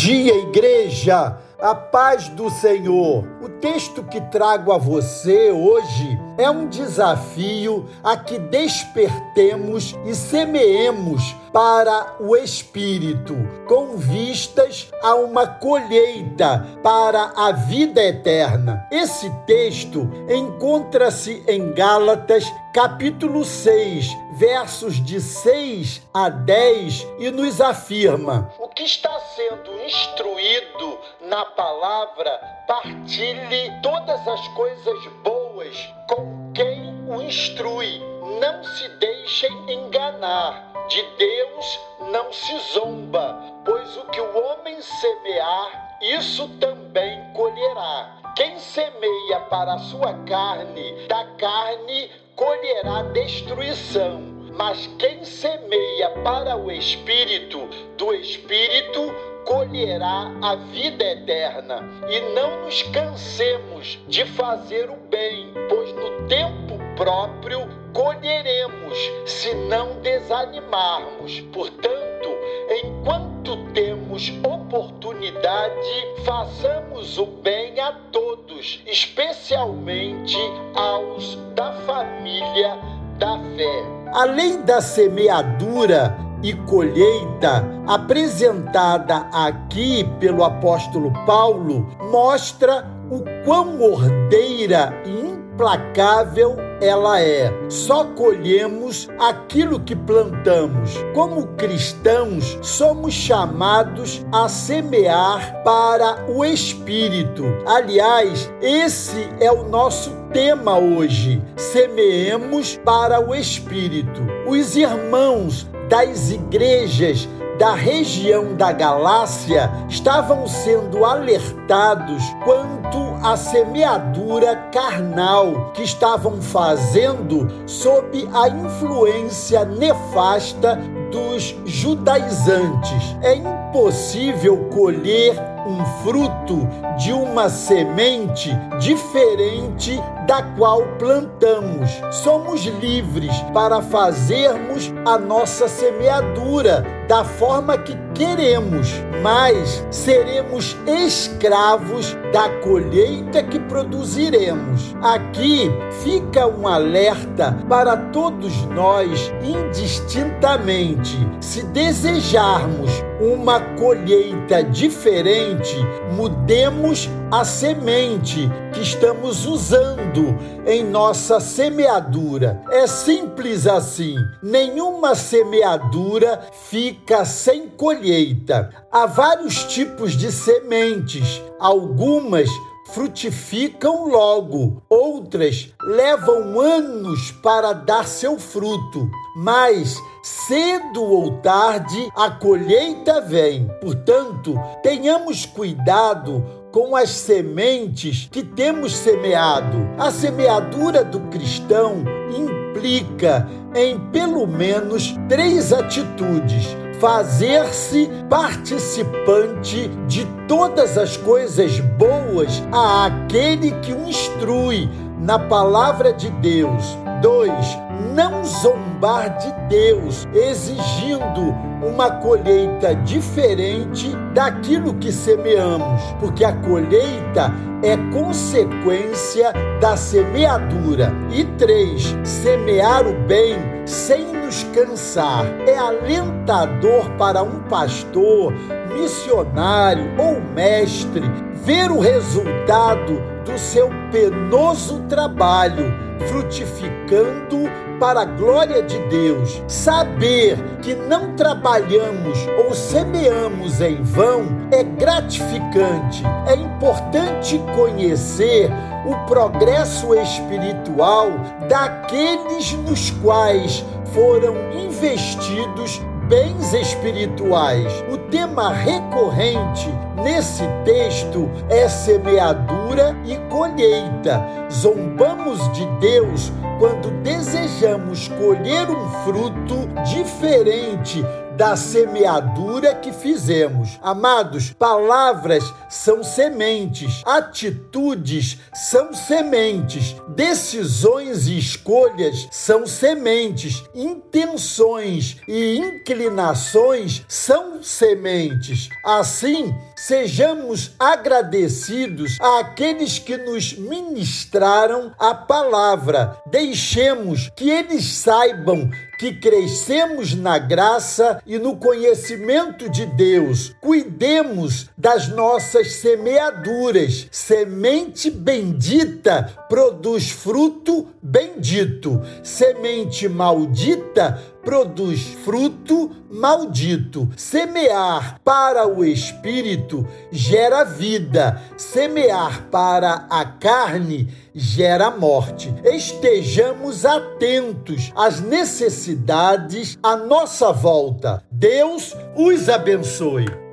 dia, igreja! A paz do Senhor. O texto que trago a você hoje é um desafio a que despertemos e semeemos para o Espírito, com vistas a uma colheita para a vida eterna. Esse texto encontra-se em Gálatas, capítulo 6, versos de 6 a 10, e nos afirma: O que está sendo instruído na palavra, partilhe todas as coisas boas com quem o instrui. Não se deixem enganar. De Deus não se zomba, pois o que o homem semear, isso também colherá. Quem semeia para a sua carne, da carne colherá destruição. Mas quem semeia para o espírito, do espírito colherá a vida eterna. E não nos cansemos de fazer o bem, pois no tempo próprio colheremos, se não desanimarmos. Portanto, enquanto temos oportunidade, façamos o bem a todos, especialmente aos da família da fé. Além da semeadura, e colheita apresentada aqui pelo apóstolo Paulo mostra o quão ordeira e implacável ela é. Só colhemos aquilo que plantamos. Como cristãos, somos chamados a semear para o Espírito. Aliás, esse é o nosso tema hoje. Semeemos para o Espírito. Os irmãos das igrejas da região da Galácia estavam sendo alertados quanto à semeadura carnal que estavam fazendo sob a influência nefasta dos judaizantes. É impossível colher um fruto de uma semente diferente da qual plantamos. Somos livres para fazermos a nossa semeadura da forma que queremos, mas seremos escravos da colheita que produziremos. Aqui fica um alerta para todos nós, indistintamente. Se desejarmos uma colheita diferente, mudemos a semente que estamos usando em nossa semeadura. É simples assim. Nenhuma semeadura fica sem colheita. Há vários tipos de sementes. Algumas frutificam logo, outras levam anos para dar seu fruto, mas cedo ou tarde a colheita vem. Portanto, tenhamos cuidado com as sementes que temos semeado. A semeadura do cristão implica em pelo menos três atitudes fazer-se participante de todas as coisas boas a aquele que o instrui na palavra de Deus. 2. Não zombar de Deus, exigindo uma colheita diferente daquilo que semeamos, porque a colheita é consequência da semeadura. E três, semear o bem sem nos cansar. É alentador para um pastor, missionário ou mestre ver o resultado do seu penoso trabalho frutificando para a glória de Deus. Saber que não trabalhamos ou semeamos em vão é gratificante. É importante conhecer o progresso espiritual daqueles nos quais foram investidos bens espirituais. O tema recorrente nesse texto é semeadura e colheita. Zombamos de Deus quando desejamos colher um fruto diferente da semeadura que fizemos. Amados, palavras são sementes, atitudes são sementes, decisões e escolhas são sementes, intenções e inclinações são sementes. Assim, sejamos agradecidos àqueles que nos ministraram a palavra. Deixemos que eles saibam que crescemos na graça e no conhecimento de Deus. Cuidemos das nossas semeaduras. Semente bendita produz fruto bendito. Semente maldita produz fruto maldito. Semear para o espírito gera vida, semear para a carne gera morte. Estejamos atentos às necessidades à nossa volta. Deus os abençoe.